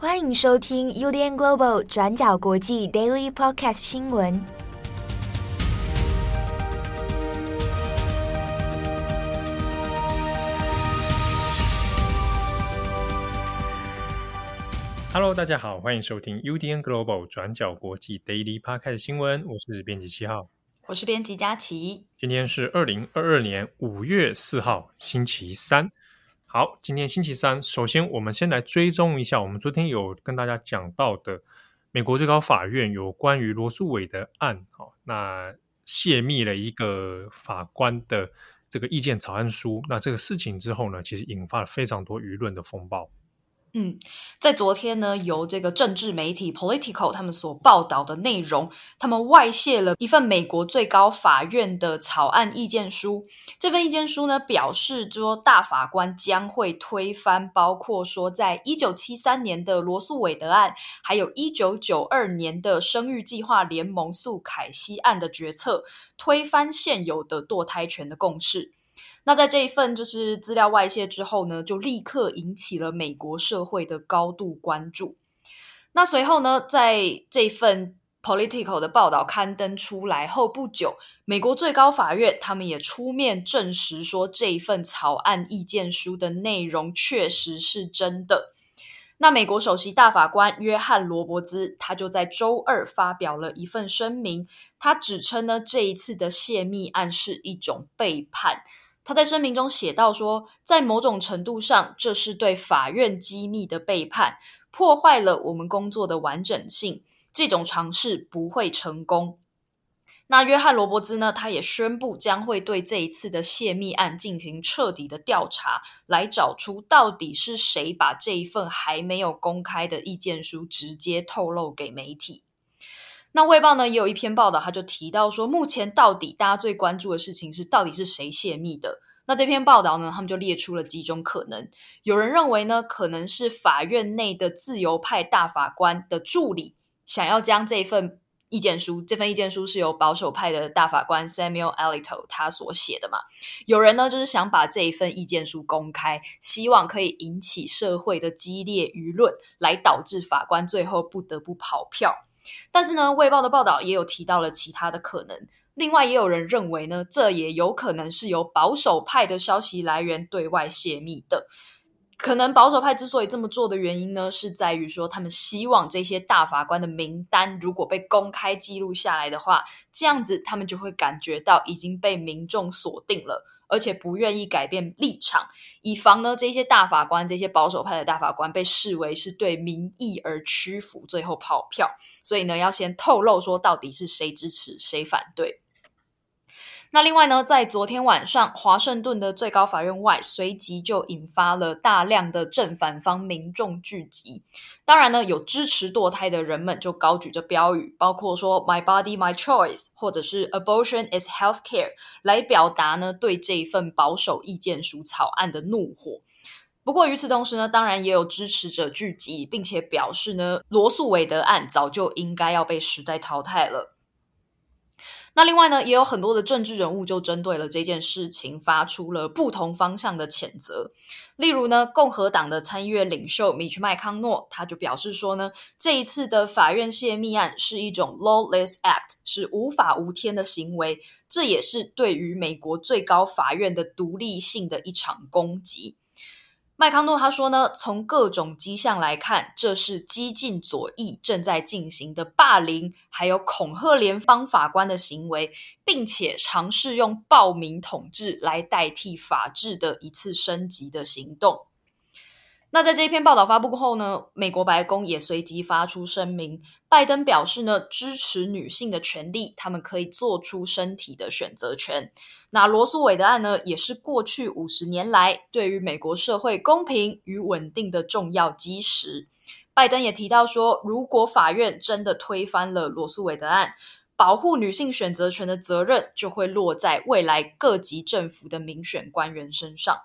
欢迎收听 UDN Global 转角国际 Daily Podcast 新闻。Hello，大家好，欢迎收听 UDN Global 转角国际 Daily Podcast 新闻。我是编辑七号，我是编辑佳琪。今天是二零二二年五月四号，星期三。好，今天星期三，首先我们先来追踪一下，我们昨天有跟大家讲到的美国最高法院有关于罗素伟的案，好，那泄密了一个法官的这个意见草案书，那这个事情之后呢，其实引发了非常多舆论的风暴。嗯，在昨天呢，由这个政治媒体 Politico 他们所报道的内容，他们外泄了一份美国最高法院的草案意见书。这份意见书呢，表示说大法官将会推翻，包括说在一九七三年的罗诉韦德案，还有一九九二年的生育计划联盟诉凯西案的决策，推翻现有的堕胎权的共识。那在这一份就是资料外泄之后呢，就立刻引起了美国社会的高度关注。那随后呢，在这份 Political 的报道刊登出来后不久，美国最高法院他们也出面证实说，这一份草案意见书的内容确实是真的。那美国首席大法官约翰罗伯兹他就在周二发表了一份声明，他指称呢，这一次的泄密案是一种背叛。他在声明中写道说，在某种程度上，这是对法院机密的背叛，破坏了我们工作的完整性。这种尝试不会成功。那约翰罗伯兹呢？他也宣布将会对这一次的泄密案进行彻底的调查，来找出到底是谁把这一份还没有公开的意见书直接透露给媒体。那《卫报》呢也有一篇报道，他就提到说，目前到底大家最关注的事情是，到底是谁泄密的？那这篇报道呢，他们就列出了几种可能。有人认为呢，可能是法院内的自由派大法官的助理想要将这份意见书，这份意见书是由保守派的大法官 Samuel Alito 他所写的嘛。有人呢，就是想把这一份意见书公开，希望可以引起社会的激烈舆论，来导致法官最后不得不跑票。但是呢，《卫报》的报道也有提到了其他的可能。另外，也有人认为呢，这也有可能是由保守派的消息来源对外泄密的。可能保守派之所以这么做的原因呢，是在于说他们希望这些大法官的名单如果被公开记录下来的话，这样子他们就会感觉到已经被民众锁定了。而且不愿意改变立场，以防呢这些大法官、这些保守派的大法官被视为是对民意而屈服，最后跑票。所以呢，要先透露说到底是谁支持、谁反对。那另外呢，在昨天晚上，华盛顿的最高法院外，随即就引发了大量的正反方民众聚集。当然呢，有支持堕胎的人们就高举着标语，包括说 “My body, my choice” 或者是 “Abortion is healthcare”，来表达呢对这一份保守意见书草案的怒火。不过与此同时呢，当然也有支持者聚集，并且表示呢，罗诉韦德案早就应该要被时代淘汰了。那另外呢，也有很多的政治人物就针对了这件事情发出了不同方向的谴责。例如呢，共和党的参议院领袖米奇麦康诺他就表示说呢，这一次的法院泄密案是一种 lawless act，是无法无天的行为，这也是对于美国最高法院的独立性的一场攻击。麦康诺他说呢，从各种迹象来看，这是激进左翼正在进行的霸凌，还有恐吓联邦法官的行为，并且尝试用暴民统治来代替法治的一次升级的行动。那在这篇报道发布过后呢，美国白宫也随即发出声明。拜登表示呢，支持女性的权利，他们可以做出身体的选择权。那罗诉韦德案呢，也是过去五十年来对于美国社会公平与稳定的重要基石。拜登也提到说，如果法院真的推翻了罗诉韦德案，保护女性选择权的责任就会落在未来各级政府的民选官员身上。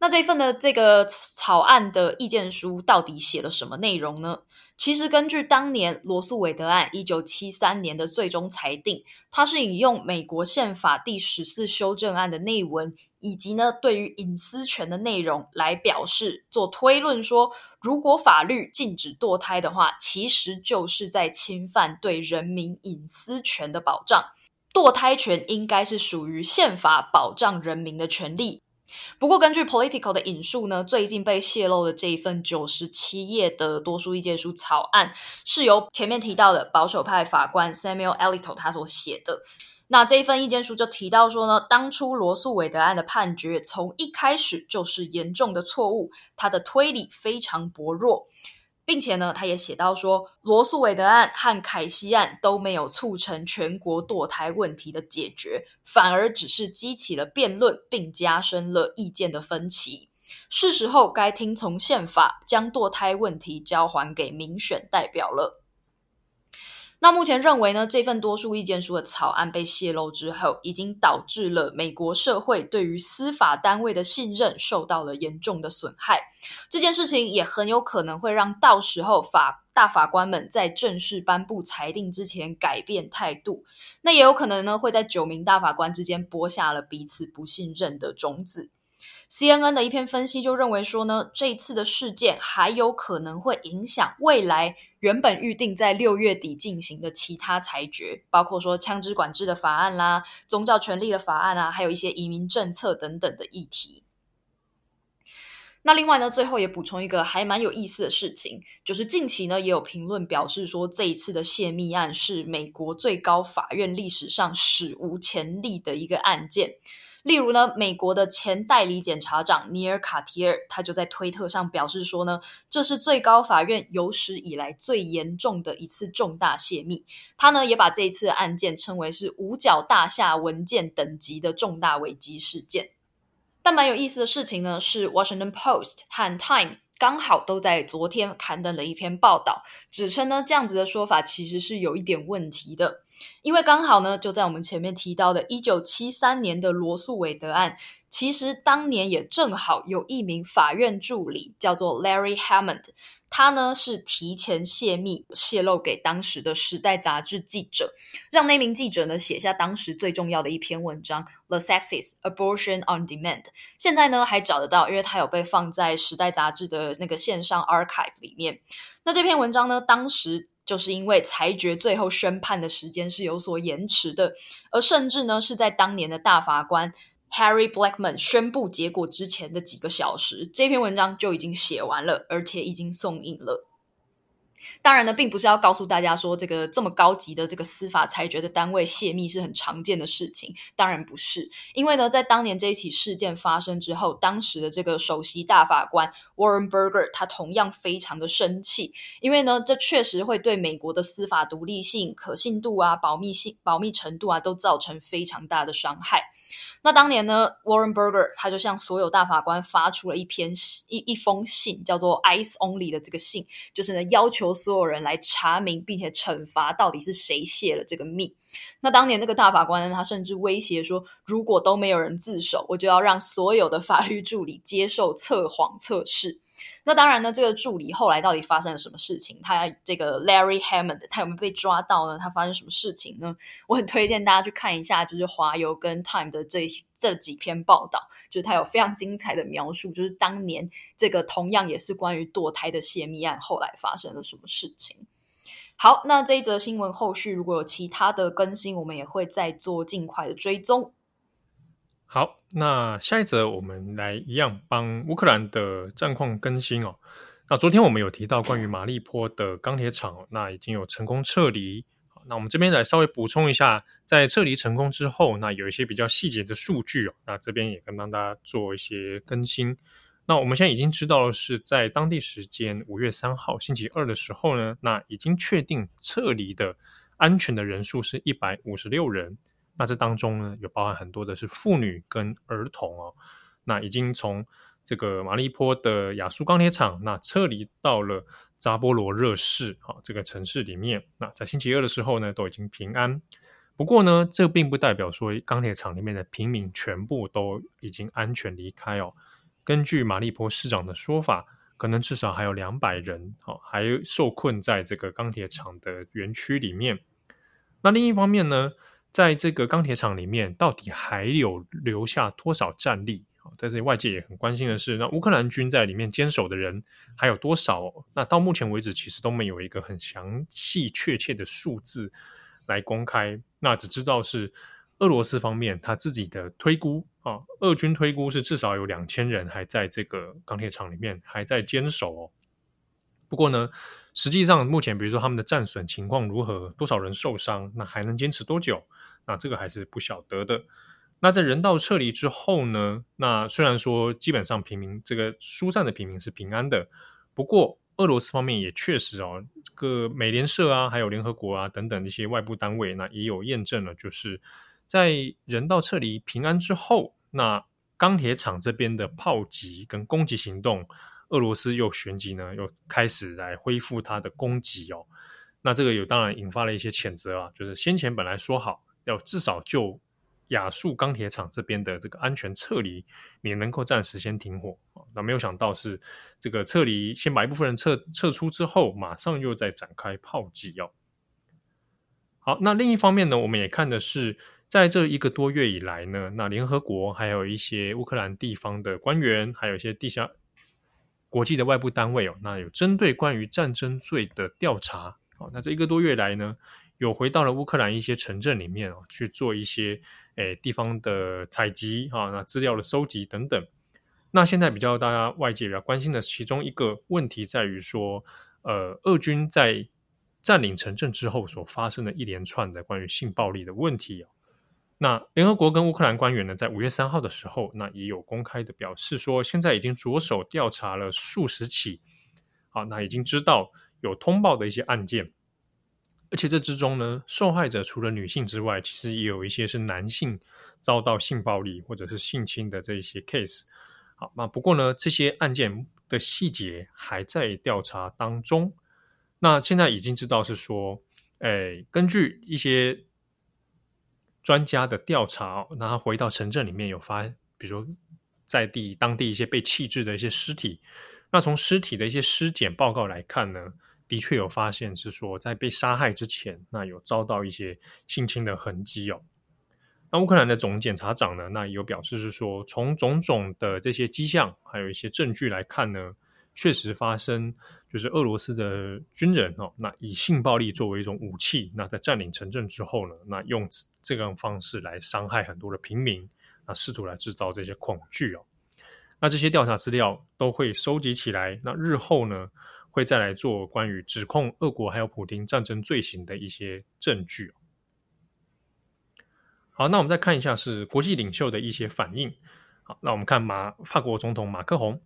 那这份的这个草案的意见书到底写了什么内容呢？其实根据当年罗诉韦德案一九七三年的最终裁定，它是引用美国宪法第十四修正案的内文，以及呢对于隐私权的内容来表示做推论说，如果法律禁止堕胎的话，其实就是在侵犯对人民隐私权的保障。堕胎权应该是属于宪法保障人民的权利。不过，根据 Political 的引述呢，最近被泄露的这一份九十七页的多数意见书草案，是由前面提到的保守派法官 Samuel Alito 他所写的。那这一份意见书就提到说呢，当初罗素韦德案的判决从一开始就是严重的错误，他的推理非常薄弱。并且呢，他也写到说，罗素韦德案和凯西案都没有促成全国堕胎问题的解决，反而只是激起了辩论，并加深了意见的分歧。是时候该听从宪法，将堕胎问题交还给民选代表了。那目前认为呢，这份多数意见书的草案被泄露之后，已经导致了美国社会对于司法单位的信任受到了严重的损害。这件事情也很有可能会让到时候法大法官们在正式颁布裁定之前改变态度。那也有可能呢，会在九名大法官之间播下了彼此不信任的种子。CNN 的一篇分析就认为说呢，这一次的事件还有可能会影响未来原本预定在六月底进行的其他裁决，包括说枪支管制的法案啦、宗教权利的法案啊，还有一些移民政策等等的议题。那另外呢，最后也补充一个还蛮有意思的事情，就是近期呢也有评论表示说，这一次的泄密案是美国最高法院历史上史无前例的一个案件。例如呢，美国的前代理检察长尼尔·卡提尔，他就在推特上表示说呢，这是最高法院有史以来最严重的一次重大泄密。他呢也把这一次案件称为是五角大厦文件等级的重大危机事件。但蛮有意思的事情呢，是《Washington Post》和《Time》。刚好都在昨天刊登了一篇报道，指称呢这样子的说法其实是有一点问题的，因为刚好呢就在我们前面提到的1973年的罗素韦德案，其实当年也正好有一名法院助理叫做 Larry Hammond。他呢是提前泄密，泄露给当时的《时代》杂志记者，让那名记者呢写下当时最重要的一篇文章《The Sexist Abortion on Demand》。现在呢还找得到，因为它有被放在《时代》杂志的那个线上 archive 里面。那这篇文章呢，当时就是因为裁决最后宣判的时间是有所延迟的，而甚至呢是在当年的大法官。Harry Blackman 宣布结果之前的几个小时，这篇文章就已经写完了，而且已经送印了。当然呢，并不是要告诉大家说，这个这么高级的这个司法裁决的单位泄密是很常见的事情。当然不是，因为呢，在当年这一起事件发生之后，当时的这个首席大法官 Warren Burger 他同样非常的生气，因为呢，这确实会对美国的司法独立性、可信度啊、保密性、保密程度啊，都造成非常大的伤害。那当年呢，Warren Burger 他就向所有大法官发出了一篇一一封信，叫做 Ice Only” 的这个信，就是呢要求所有人来查明并且惩罚到底是谁泄了这个密。那当年那个大法官呢，他甚至威胁说，如果都没有人自首，我就要让所有的法律助理接受测谎测试。那当然呢，这个助理后来到底发生了什么事情？他这个 Larry Hammond，他有没有被抓到呢？他发生什么事情呢？我很推荐大家去看一下，就是华邮跟 Time 的这这几篇报道，就是他有非常精彩的描述，就是当年这个同样也是关于堕胎的泄密案，后来发生了什么事情。好，那这一则新闻后续如果有其他的更新，我们也会再做尽快的追踪。好，那下一则我们来一样帮乌克兰的战况更新哦。那昨天我们有提到关于马利坡的钢铁厂，那已经有成功撤离。那我们这边来稍微补充一下，在撤离成功之后，那有一些比较细节的数据哦。那这边也跟帮大家做一些更新。那我们现在已经知道的是，在当地时间五月三号星期二的时候呢，那已经确定撤离的安全的人数是一百五十六人。那这当中呢，有包含很多的是妇女跟儿童哦。那已经从这个马利坡的亚速钢铁厂，那撤离到了扎波罗热市啊这个城市里面。那在星期二的时候呢，都已经平安。不过呢，这并不代表说钢铁厂里面的平民全部都已经安全离开哦。根据马利坡市长的说法，可能至少还有两百人哦，还受困在这个钢铁厂的园区里面。那另一方面呢？在这个钢铁厂里面，到底还有留下多少战力？在这里外界也很关心的是，那乌克兰军在里面坚守的人还有多少？那到目前为止，其实都没有一个很详细确切的数字来公开。那只知道是俄罗斯方面他自己的推估啊，俄军推估是至少有两千人还在这个钢铁厂里面还在坚守哦。不过呢，实际上目前比如说他们的战损情况如何，多少人受伤，那还能坚持多久？那这个还是不晓得的。那在人道撤离之后呢？那虽然说基本上平民这个疏散的平民是平安的，不过俄罗斯方面也确实哦，这个美联社啊，还有联合国啊等等一些外部单位，那也有验证了，就是在人道撤离平安之后，那钢铁厂这边的炮击跟攻击行动，俄罗斯又旋即呢又开始来恢复它的攻击哦。那这个有当然引发了一些谴责啊，就是先前本来说好要至少就。亚速钢铁厂这边的这个安全撤离，你能够暂时先停火。那没有想到是这个撤离，先把一部分人撤撤出之后，马上又再展开炮击哦。好，那另一方面呢，我们也看的是，在这一个多月以来呢，那联合国还有一些乌克兰地方的官员，还有一些地下国际的外部单位哦，那有针对关于战争罪的调查。哦，那这一个多月来呢，有回到了乌克兰一些城镇里面哦，去做一些。诶，地方的采集啊，那资料的收集等等。那现在比较大家外界比较关心的其中一个问题在于说，呃，俄军在占领城镇之后所发生的一连串的关于性暴力的问题。那联合国跟乌克兰官员呢，在五月三号的时候，那也有公开的表示说，现在已经着手调查了数十起，好，那已经知道有通报的一些案件。而且这之中呢，受害者除了女性之外，其实也有一些是男性遭到性暴力或者是性侵的这一些 case。好，那不过呢，这些案件的细节还在调查当中。那现在已经知道是说，诶，根据一些专家的调查，那他回到城镇里面有发，比如在地当地一些被弃置的一些尸体。那从尸体的一些尸检报告来看呢，的确有发现，是说在被杀害之前，那有遭到一些性侵的痕迹哦。那乌克兰的总检察长呢，那有表示是说，从种种的这些迹象，还有一些证据来看呢，确实发生就是俄罗斯的军人哦，那以性暴力作为一种武器，那在占领城镇之后呢，那用这种方式来伤害很多的平民，那试图来制造这些恐惧哦。那这些调查资料都会收集起来，那日后呢，会再来做关于指控俄国还有普丁战争罪行的一些证据。好，那我们再看一下是国际领袖的一些反应。好，那我们看马法国总统马克宏，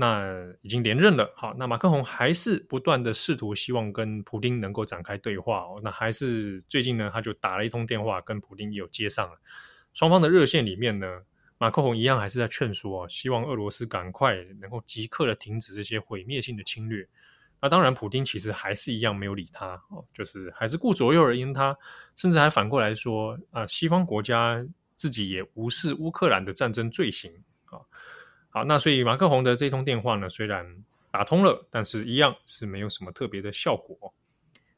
那已经连任了。好，那马克宏还是不断的试图希望跟普丁能够展开对话哦。那还是最近呢，他就打了一通电话跟普丁有接上了。双方的热线里面呢，马克宏一样还是在劝说哦，希望俄罗斯赶快能够即刻的停止这些毁灭性的侵略。那当然，普丁其实还是一样没有理他哦，就是还是顾左右而言他，甚至还反过来说啊，西方国家自己也无视乌克兰的战争罪行。好，那所以马克宏的这通电话呢，虽然打通了，但是一样是没有什么特别的效果。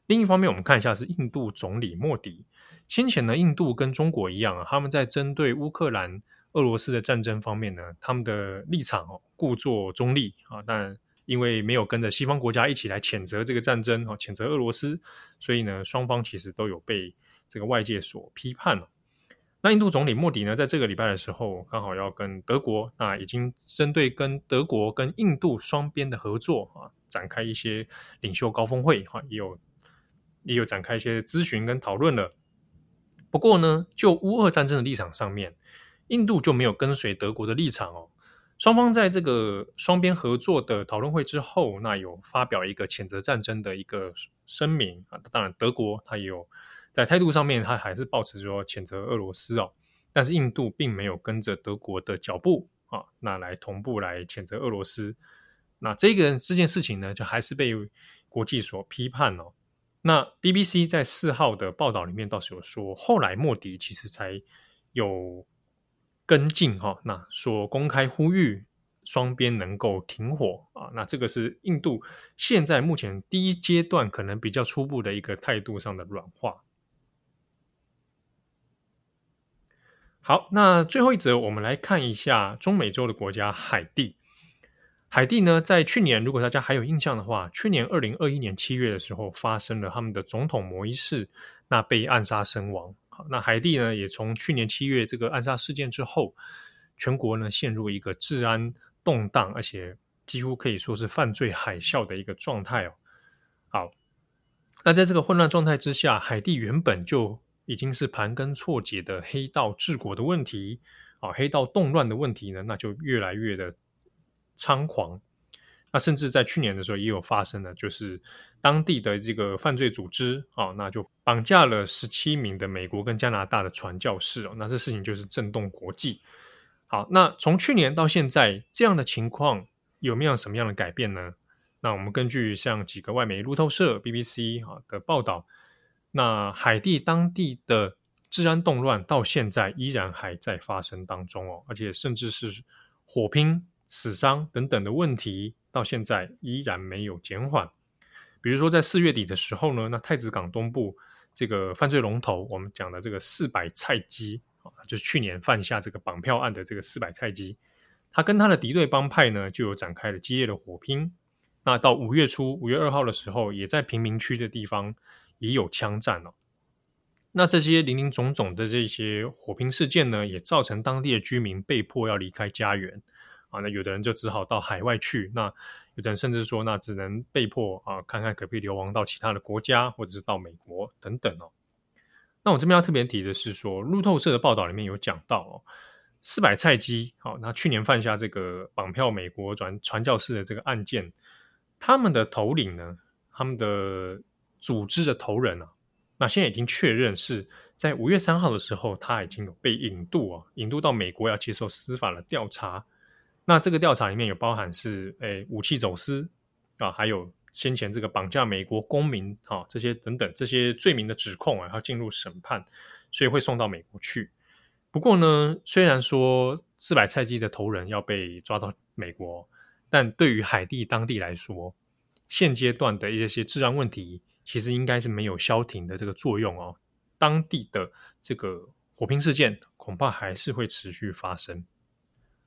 另一方面，我们看一下是印度总理莫迪，先前呢，印度跟中国一样啊，他们在针对乌克兰、俄罗斯的战争方面呢，他们的立场哦，故作中立啊，但。因为没有跟着西方国家一起来谴责这个战争哦，谴责俄罗斯，所以呢，双方其实都有被这个外界所批判了。那印度总理莫迪呢，在这个礼拜的时候，刚好要跟德国，那已经针对跟德国跟印度双边的合作啊，展开一些领袖高峰会哈，也有也有展开一些咨询跟讨论了。不过呢，就乌俄战争的立场上面，印度就没有跟随德国的立场哦。双方在这个双边合作的讨论会之后，那有发表一个谴责战争的一个声明啊。当然，德国它也有在态度上面，他还是抱持说谴责俄罗斯哦。但是印度并没有跟着德国的脚步啊，那来同步来谴责俄罗斯。那这个这件事情呢，就还是被国际所批判哦。那 BBC 在四号的报道里面倒是有说，后来莫迪其实才有。跟进哈，那说公开呼吁双边能够停火啊，那这个是印度现在目前第一阶段可能比较初步的一个态度上的软化。好，那最后一则，我们来看一下中美洲的国家海地。海地呢，在去年，如果大家还有印象的话，去年二零二一年七月的时候，发生了他们的总统摩伊士那被暗杀身亡。好，那海地呢，也从去年七月这个暗杀事件之后，全国呢陷入一个治安动荡，而且几乎可以说是犯罪海啸的一个状态哦。好，那在这个混乱状态之下，海地原本就已经是盘根错节的黑道治国的问题啊，黑道动乱的问题呢，那就越来越的。猖狂，那甚至在去年的时候也有发生了，就是当地的这个犯罪组织啊，那就绑架了十七名的美国跟加拿大的传教士哦，那这事情就是震动国际。好，那从去年到现在，这样的情况有没有什么样的改变呢？那我们根据像几个外媒路透社、BBC 啊的报道，那海地当地的治安动乱到现在依然还在发生当中哦，而且甚至是火拼。死伤等等的问题到现在依然没有减缓。比如说，在四月底的时候呢，那太子港东部这个犯罪龙头，我们讲的这个四百菜鸡啊，就是去年犯下这个绑票案的这个四百菜鸡，他跟他的敌对帮派呢就有展开了激烈的火拼。那到五月初，五月二号的时候，也在贫民区的地方也有枪战了。那这些林林总总的这些火拼事件呢，也造成当地的居民被迫要离开家园。啊，那有的人就只好到海外去，那有的人甚至说，那只能被迫啊，看看可不可以流亡到其他的国家，或者是到美国等等哦。那我这边要特别提的是说，路透社的报道里面有讲到哦，四百菜鸡，好，那去年犯下这个绑票美国传传教士的这个案件，他们的头领呢，他们的组织的头人啊，那现在已经确认是在五月三号的时候，他已经有被引渡啊，引渡到美国要接受司法的调查。那这个调查里面有包含是诶武器走私啊，还有先前这个绑架美国公民啊这些等等这些罪名的指控啊，要进入审判，所以会送到美国去。不过呢，虽然说四百菜鸡的头人要被抓到美国，但对于海地当地来说，现阶段的一些治安问题其实应该是没有消停的这个作用哦。当地的这个火拼事件恐怕还是会持续发生。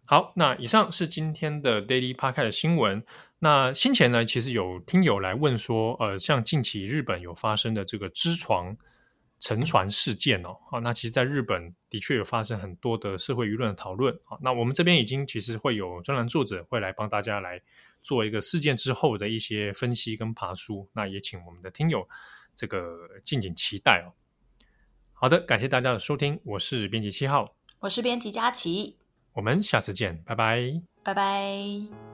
好，那以上是今天的 Daily Park 的新闻。那先前呢，其实有听友来问说，呃，像近期日本有发生的这个知床沉船事件哦，好，那其实在日本的确有发生很多的社会舆论的讨论。啊，那我们这边已经其实会有专栏作者会来帮大家来做一个事件之后的一些分析跟爬梳。那也请我们的听友这个敬请期待哦。好的，感谢大家的收听，我是编辑七号，我是编辑佳琪。我们下次见，拜拜，拜拜。